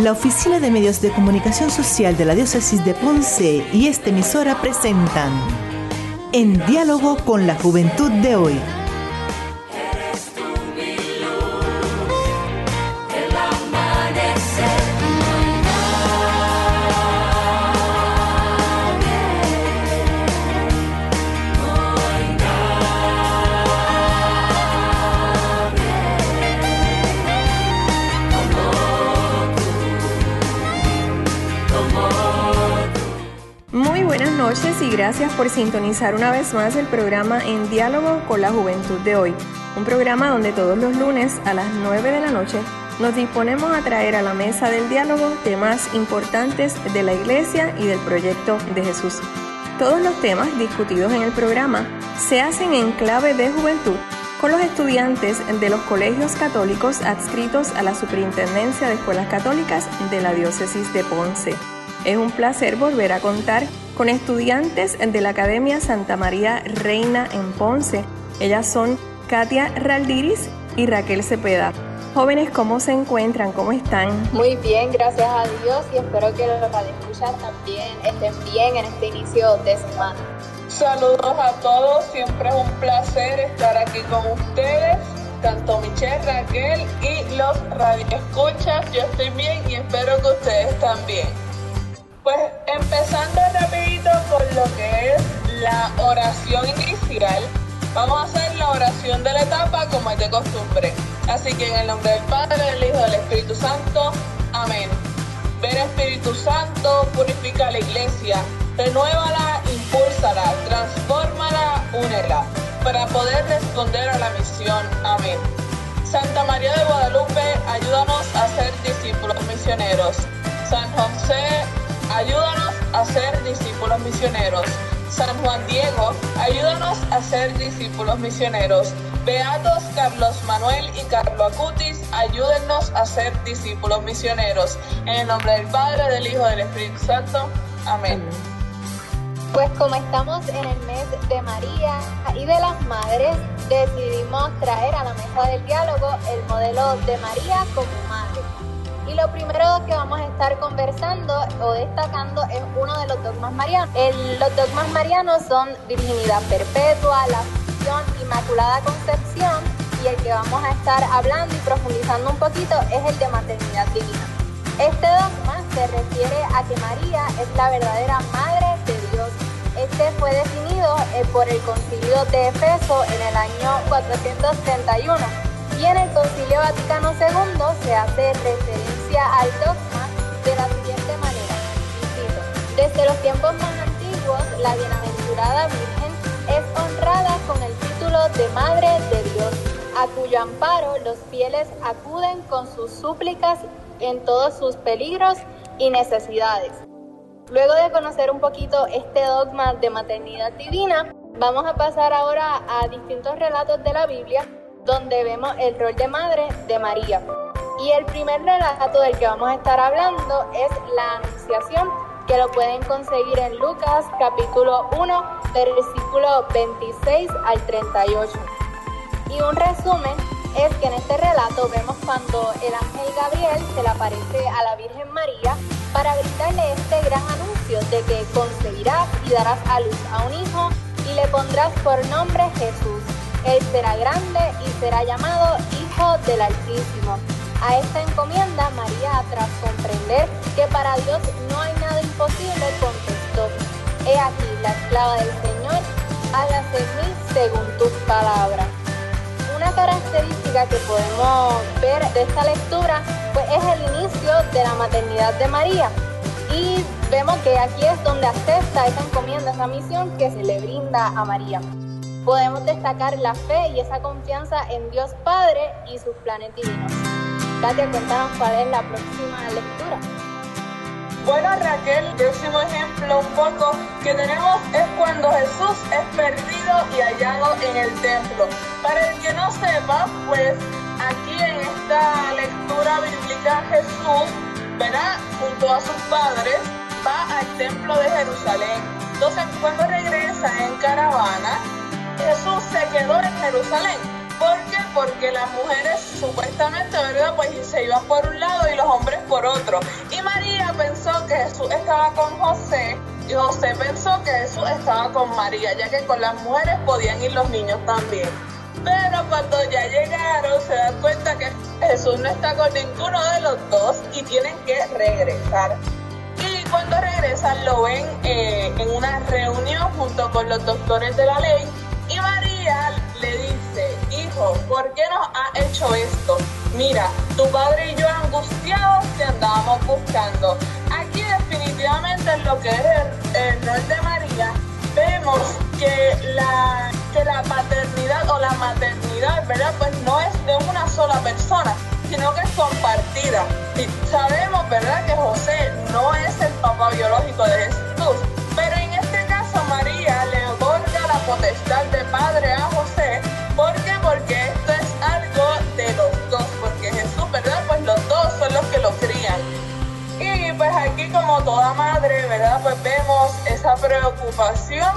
La Oficina de Medios de Comunicación Social de la Diócesis de Ponce y esta emisora presentan En diálogo con la juventud de hoy gracias por sintonizar una vez más el programa En Diálogo con la Juventud de hoy, un programa donde todos los lunes a las 9 de la noche nos disponemos a traer a la mesa del diálogo temas importantes de la iglesia y del proyecto de Jesús. Todos los temas discutidos en el programa se hacen en clave de juventud con los estudiantes de los colegios católicos adscritos a la Superintendencia de Escuelas Católicas de la Diócesis de Ponce. Es un placer volver a contar con estudiantes de la Academia Santa María Reina en Ponce. Ellas son Katia Raldiris y Raquel Cepeda. Jóvenes, ¿cómo se encuentran? ¿Cómo están? Muy bien, gracias a Dios y espero que los radioescuchas también estén bien en este inicio de semana. Saludos a todos, siempre es un placer estar aquí con ustedes, tanto Michelle, Raquel y los radioescuchas. Yo estoy bien y espero que ustedes también. Pues empezando rapidito con lo que es la oración inicial, vamos a hacer la oración de la etapa como es de costumbre. Así que en el nombre del Padre, del Hijo y del Espíritu Santo, amén. Ven Espíritu Santo, purifica la iglesia, renuévala, impúlsala, transfórmala, únela, para poder responder a la misión. Amén. Santa María de Guadalupe, ayúdanos a ser discípulos misioneros. San José, ayúdanos a ser discípulos misioneros. San Juan Diego, ayúdanos a ser discípulos misioneros. Beatos Carlos Manuel y Carlos Acutis, ayúdennos a ser discípulos misioneros. En el nombre del Padre, del Hijo y del Espíritu Santo. Amén. Pues como estamos en el mes de María y de las Madres, decidimos traer a la mesa del diálogo el modelo de María como madre. Y lo primero que vamos a estar conversando o destacando es uno de los dogmas marianos. los dogmas marianos son virginidad perpetua, la fusión, inmaculada concepción y el que vamos a estar hablando y profundizando un poquito es el de maternidad divina. Este dogma se refiere a que María es la verdadera madre de Dios. Este fue definido eh, por el concilio de Efeso en el año 431 y en el Concilio Vaticano II se hace referencia al dogma de la siguiente manera. desde los tiempos más antiguos, la bienaventurada Virgen es honrada con el título de Madre de Dios, a cuyo amparo los fieles acuden con sus súplicas en todos sus peligros y necesidades. Luego de conocer un poquito este dogma de maternidad divina, vamos a pasar ahora a distintos relatos de la Biblia donde vemos el rol de madre de María. Y el primer relato del que vamos a estar hablando es la Anunciación, que lo pueden conseguir en Lucas capítulo 1, versículo 26 al 38. Y un resumen es que en este relato vemos cuando el ángel Gabriel se le aparece a la Virgen María para gritarle este gran anuncio de que concebirás y darás a luz a un hijo y le pondrás por nombre Jesús él será grande y será llamado Hijo del Altísimo. A esta encomienda María, tras comprender que para Dios no hay nada imposible, contestó, He aquí la esclava del Señor, hágase en mí según tus palabras. Una característica que podemos ver de esta lectura pues, es el inicio de la maternidad de María. Y vemos que aquí es donde acepta esa encomienda, esa misión que se le brinda a María podemos destacar la fe y esa confianza en Dios Padre y sus planes divinos. Katia, cuéntanos cuál es la próxima lectura. Bueno, Raquel, el próximo ejemplo un poco que tenemos es cuando Jesús es perdido y hallado en el templo. Para el que no sepa, pues aquí en esta lectura bíblica Jesús, verá junto a sus padres, va al templo de Jerusalén. Entonces, cuando regresa en caravana, Jesús se quedó en Jerusalén. ¿Por qué? Porque las mujeres supuestamente, ¿verdad? Pues se iban por un lado y los hombres por otro. Y María pensó que Jesús estaba con José y José pensó que Jesús estaba con María, ya que con las mujeres podían ir los niños también. Pero cuando ya llegaron se dan cuenta que Jesús no está con ninguno de los dos y tienen que regresar. Y cuando regresan lo ven eh, en una reunión junto con los doctores de la ley y María ¿por qué nos ha hecho esto? Mira, tu padre y yo angustiados te andábamos buscando. Aquí definitivamente en lo que es el, rol de María, vemos que la, que la paternidad o la maternidad, ¿verdad? Pues no es de una sola persona, sino que es compartida. Y preocupación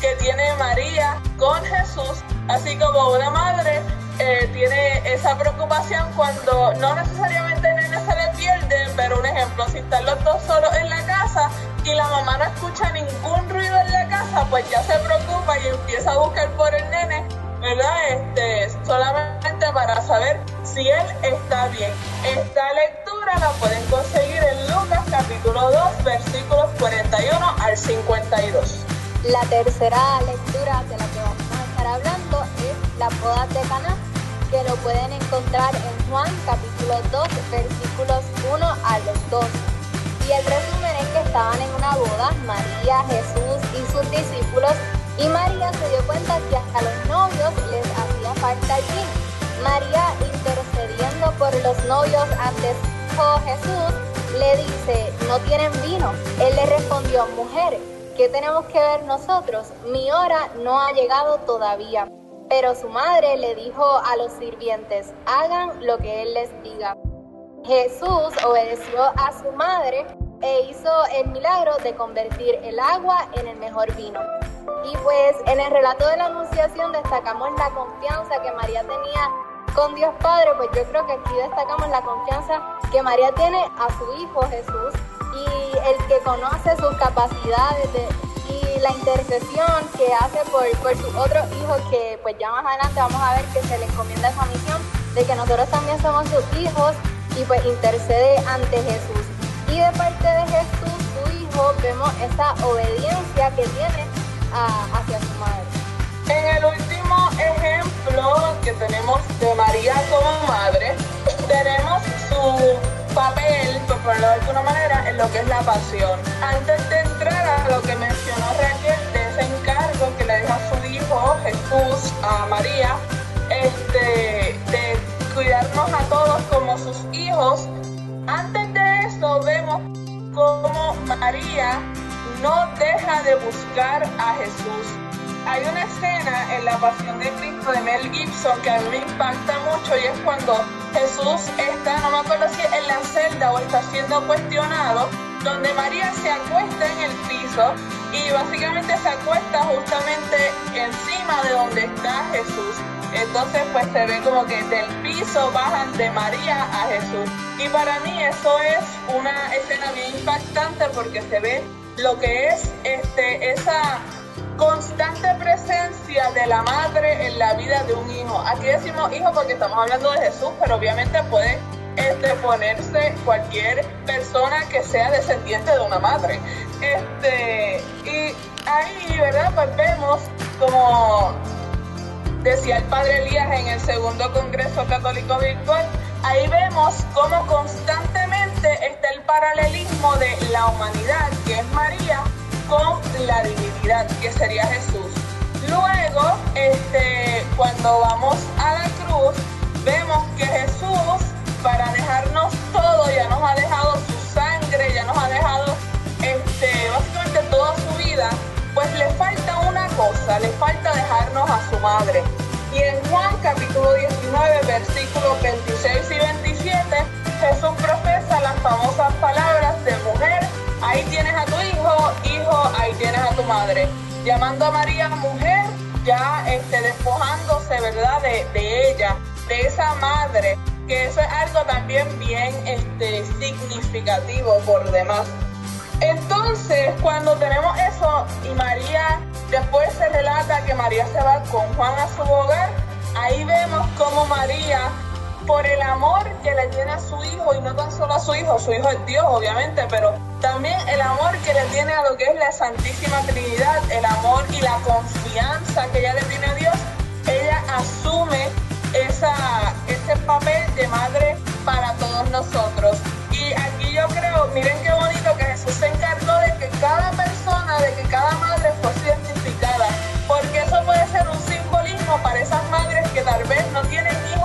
que tiene María con Jesús, así como una madre eh, tiene esa preocupación cuando no necesariamente el nene se le pierde, pero un ejemplo, si están los dos solos en la casa y la mamá no escucha ningún ruido en la casa, pues ya se preocupa y empieza a buscar por el nene, ¿verdad? Este, solamente para saber si él está bien. Esta lectura la pueden conseguir en Lucas capítulo 2, versículos 41 al 52. La tercera lectura de la que vamos a estar hablando es la boda de Caná que lo pueden encontrar en Juan capítulo 2, versículos 1 a los 2. Y el resumen es que estaban en una boda, María, Jesús y sus discípulos, y María se dio cuenta que hasta los novios les hacía falta allí. María, intercediendo por los novios antes de Jesús, le dice, no tienen vino. Él le respondió, mujer, ¿qué tenemos que ver nosotros? Mi hora no ha llegado todavía. Pero su madre le dijo a los sirvientes, hagan lo que él les diga. Jesús obedeció a su madre e hizo el milagro de convertir el agua en el mejor vino. Y pues en el relato de la Anunciación destacamos la confianza que María tenía con Dios Padre, pues yo creo que aquí destacamos la confianza que María tiene a su Hijo Jesús y el que conoce sus capacidades de, la intercesión que hace por, por sus otros hijos, que pues ya más adelante vamos a ver que se le encomienda esa misión de que nosotros también somos sus hijos y pues intercede ante Jesús. Y de parte de Jesús, su hijo, vemos esa obediencia que tiene hacia su madre. En el último ejemplo que tenemos de María como madre, tenemos su papel, por ponerlo de alguna manera, en lo que es la pasión. Antes de entrar a lo que mencionó Raquel, de ese encargo que le deja a su hijo Jesús, a María, este, de cuidarnos a todos como sus hijos, antes de eso vemos cómo María no deja de buscar a Jesús. Hay una escena en la Pasión de Cristo de Mel Gibson que a mí me impacta mucho y es cuando Jesús está, no me acuerdo si en la celda o está siendo cuestionado, donde María se acuesta en el piso y básicamente se acuesta justamente encima de donde está Jesús. Entonces pues se ve como que del piso bajan de María a Jesús. Y para mí eso es una escena bien impactante porque se ve lo que es este, esa constante presencia de la madre en la vida de un hijo. Aquí decimos hijo porque estamos hablando de Jesús, pero obviamente puede este, ponerse cualquier persona que sea descendiente de una madre. Este, y ahí, ¿verdad? Pues vemos como decía el padre Elías en el segundo Congreso Católico Virtual, ahí vemos cómo constantemente está el paralelismo de la humanidad, que es María, con la divinidad, que sería Jesús. Luego, este, cuando vamos a la cruz, vemos que Jesús, para dejarnos todo, ya nos ha dejado su sangre, ya nos ha dejado este, básicamente toda su vida, pues le falta una cosa, le falta dejarnos a su madre. Y en Juan capítulo 19, versículos 26 A María mujer, ya este, despojándose, ¿verdad?, de, de ella, de esa madre que eso es algo también bien este, significativo por demás. Entonces, cuando tenemos eso y María, después se relata que María se va con Juan a su hogar, ahí vemos cómo María, amor que le tiene a su hijo, y no tan solo a su hijo, su hijo es Dios obviamente, pero también el amor que le tiene a lo que es la Santísima Trinidad, el amor y la confianza que ella le tiene a Dios, ella asume esa, ese papel de madre para todos nosotros. Y aquí yo creo, miren qué bonito que Jesús se encargó de que cada persona, de que cada madre fuese identificada, porque eso puede ser un simbolismo para esas madres que tal vez no tienen hijos,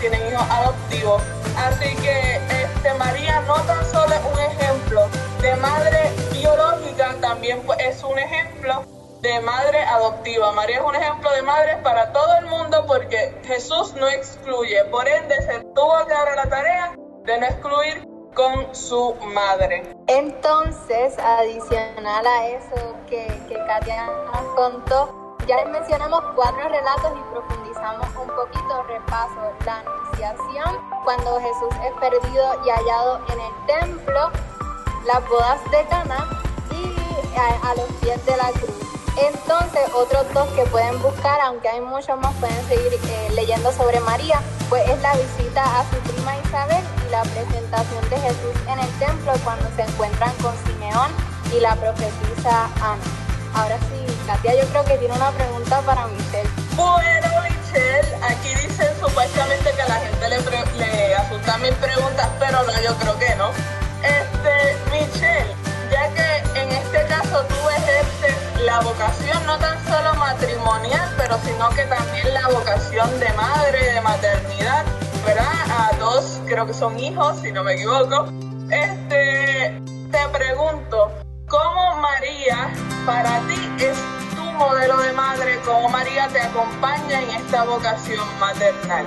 tienen hijos adoptivos. Así que este, María no tan solo es un ejemplo de madre biológica, también pues, es un ejemplo de madre adoptiva. María es un ejemplo de madre para todo el mundo porque Jesús no excluye. Por ende, se tuvo dar la tarea de no excluir con su madre. Entonces, adicional a eso que, que Katia nos contó, ya les mencionamos cuatro relatos y profundizamos un poquito, repaso, la anunciación, cuando Jesús es perdido y hallado en el templo, las bodas de Cana y a los pies de la cruz. Entonces, otros dos que pueden buscar, aunque hay muchos más, pueden seguir eh, leyendo sobre María, pues es la visita a su prima Isabel y la presentación de Jesús en el templo cuando se encuentran con Simeón y la profetisa Ana. Ahora sí, Katia, yo creo que tiene una pregunta para Michelle. Bueno, Michelle, aquí dicen supuestamente que a la gente le, le asustan mis preguntas, pero no, yo creo que no. Este, Michelle, ya que en este caso tú ejerces la vocación no tan solo matrimonial, pero sino que también la vocación de madre, de maternidad, ¿verdad? A dos, creo que son hijos, si no me equivoco. Este, te pregunto, ¿cómo María para ti es ¿Cómo María te acompaña en esta vocación maternal?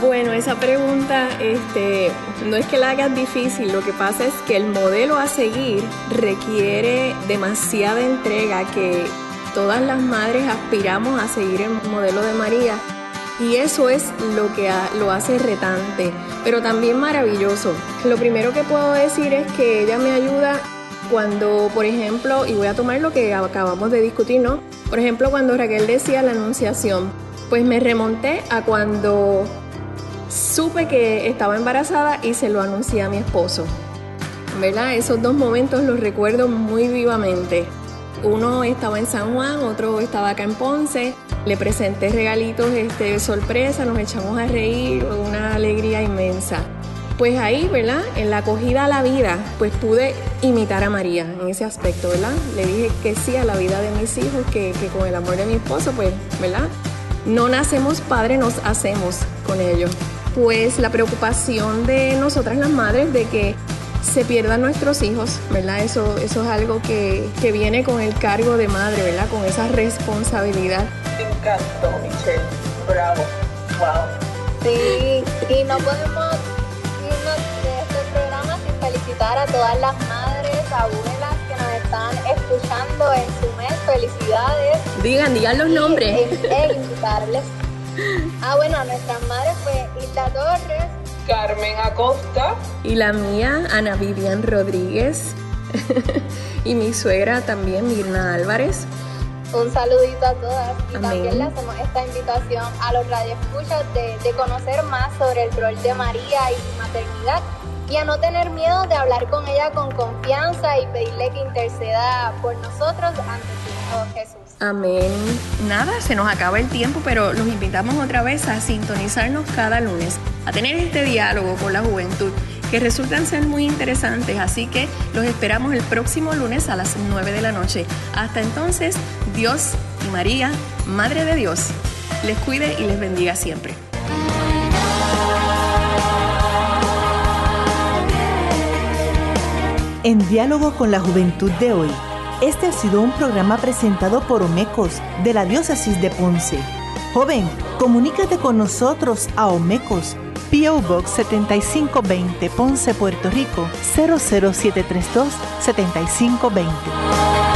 Bueno, esa pregunta este, no es que la hagas difícil, lo que pasa es que el modelo a seguir requiere demasiada entrega que todas las madres aspiramos a seguir el modelo de María y eso es lo que lo hace retante, pero también maravilloso. Lo primero que puedo decir es que ella me ayuda cuando, por ejemplo, y voy a tomar lo que acabamos de discutir, ¿no? Por ejemplo, cuando Raquel decía la anunciación, pues me remonté a cuando supe que estaba embarazada y se lo anuncié a mi esposo. ¿Verdad? Esos dos momentos los recuerdo muy vivamente. Uno estaba en San Juan, otro estaba acá en Ponce. Le presenté regalitos este, sorpresa, nos echamos a reír, una alegría inmensa. Pues ahí, ¿verdad? En la acogida a la vida, pues pude imitar a María en ese aspecto, ¿verdad? Le dije que sí a la vida de mis hijos, que, que con el amor de mi esposo, pues, ¿verdad? No nacemos padres, nos hacemos con ellos pues la preocupación de nosotras las madres de que se pierdan nuestros hijos, ¿verdad? Eso, eso es algo que, que viene con el cargo de madre, ¿verdad? Con esa responsabilidad. Me encantó, Michelle. Bravo. Wow. Sí, y no podemos felicitar a todas las madres, abuelas que nos están escuchando en su mes. Felicidades. Digan, digan los nombres. E, invitarles Ah, bueno, nuestras madres fue Hilda Torres, Carmen Acosta y la mía, Ana Vivian Rodríguez. y mi suegra también, Mirna Álvarez. Un saludito a todas y también le hacemos esta invitación a los radioescuchas de, de conocer más sobre el rol de María y su maternidad y a no tener miedo de hablar con ella con confianza y pedirle que interceda por nosotros ante Hijo Jesús. Amén. Nada, se nos acaba el tiempo, pero los invitamos otra vez a sintonizarnos cada lunes, a tener este diálogo con la juventud que resultan ser muy interesantes, así que los esperamos el próximo lunes a las 9 de la noche. Hasta entonces, Dios y María, Madre de Dios, les cuide y les bendiga siempre. En diálogo con la juventud de hoy este ha sido un programa presentado por Omecos de la Diócesis de Ponce. Joven, comunícate con nosotros a Omecos, PO Box 7520 Ponce, Puerto Rico 00732 7520.